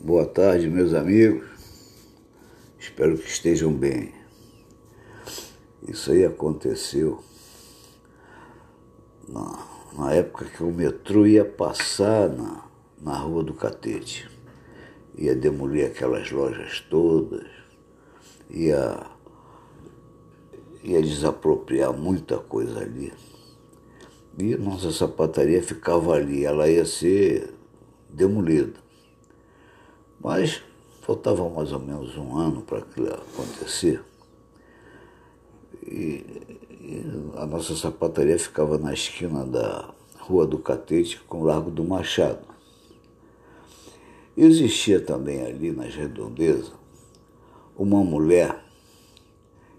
Boa tarde, meus amigos. Espero que estejam bem. Isso aí aconteceu na, na época que o metrô ia passar na, na Rua do Catete. Ia demolir aquelas lojas todas, ia, ia desapropriar muita coisa ali. E nossa sapataria ficava ali, ela ia ser demolida. Mas faltava mais ou menos um ano para aquilo acontecer. E, e, a nossa sapataria ficava na esquina da Rua do Catete com o Largo do Machado. Existia também ali nas redondezas uma mulher,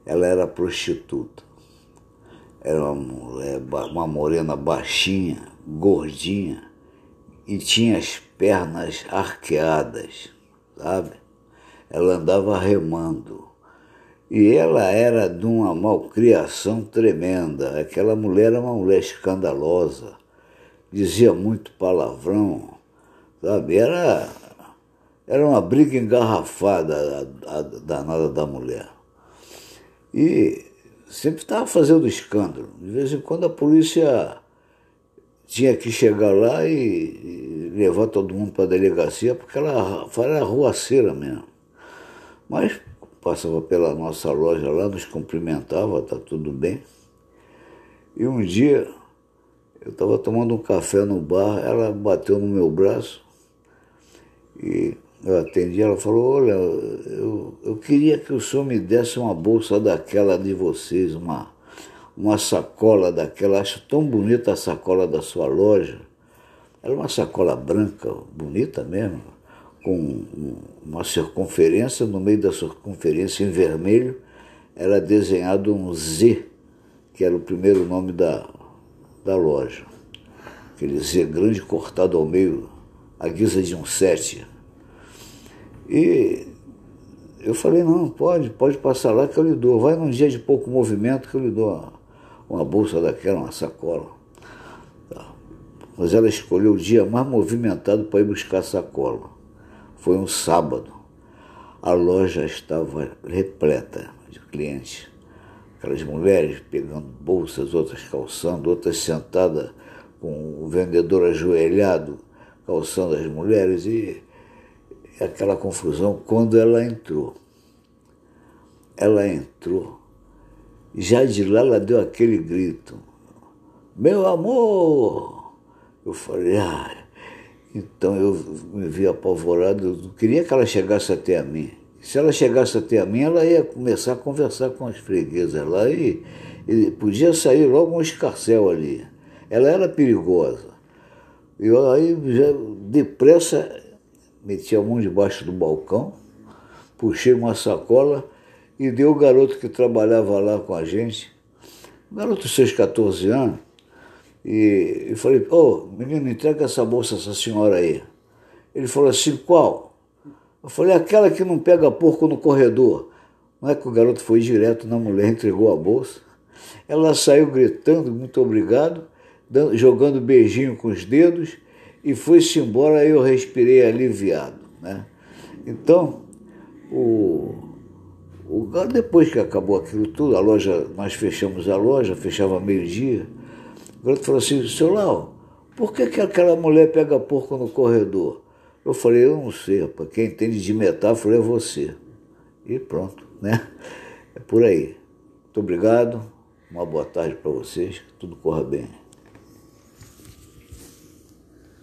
ela era prostituta. Era uma uma morena baixinha, gordinha, e tinha as pernas arqueadas, sabe? Ela andava remando. E ela era de uma malcriação tremenda. Aquela mulher era uma mulher escandalosa, dizia muito palavrão, sabe? Era, era uma briga engarrafada a danada da mulher. E sempre estava fazendo escândalo. De vez em quando a polícia tinha que chegar lá e, levar todo mundo para a delegacia, porque ela era ruaceira mesmo. Mas passava pela nossa loja lá, nos cumprimentava, tá tudo bem. E um dia eu estava tomando um café no bar, ela bateu no meu braço e eu atendi, ela falou, olha, eu, eu queria que o senhor me desse uma bolsa daquela de vocês, uma uma sacola daquela, acho tão bonita a sacola da sua loja. Era uma sacola branca, bonita mesmo, com uma circunferência, no meio da circunferência em vermelho, era desenhado um Z, que era o primeiro nome da, da loja. Aquele Z grande cortado ao meio, à guisa de um sete. E eu falei, não, pode, pode passar lá que eu lhe dou. Vai num dia de pouco movimento que eu lhe dou uma bolsa daquela, uma sacola. Tá. Mas ela escolheu o dia mais movimentado para ir buscar a sacola. Foi um sábado. A loja estava repleta de clientes. Aquelas mulheres pegando bolsas, outras calçando, outras sentadas com o vendedor ajoelhado calçando as mulheres e aquela confusão quando ela entrou. Ela entrou já de lá ela deu aquele grito: Meu amor! Eu falei, ah. Então eu me vi apavorado, eu não queria que ela chegasse até a mim. Se ela chegasse até a mim, ela ia começar a conversar com as freguesas lá e, e podia sair logo um escarcel ali. Ela era perigosa. E aí, depressa, meti a mão debaixo do balcão, puxei uma sacola e deu o garoto que trabalhava lá com a gente, um garoto de seus 14 anos, e, e falei, ô, oh, menino, entrega essa bolsa essa senhora aí. Ele falou assim, qual? Eu falei, aquela que não pega porco no corredor. Não é que o garoto foi direto na mulher, entregou a bolsa. Ela saiu gritando, muito obrigado, dando, jogando beijinho com os dedos, e foi-se embora, eu respirei aliviado. Né? Então, o, o, depois que acabou aquilo tudo, a loja, nós fechamos a loja, fechava meio-dia. O garoto falou assim, seu Lau, por que, que aquela mulher pega porco no corredor? Eu falei, eu não sei, rapaz, quem entende de metáfora é você. E pronto, né? É por aí. Muito obrigado, uma boa tarde para vocês, que tudo corra bem.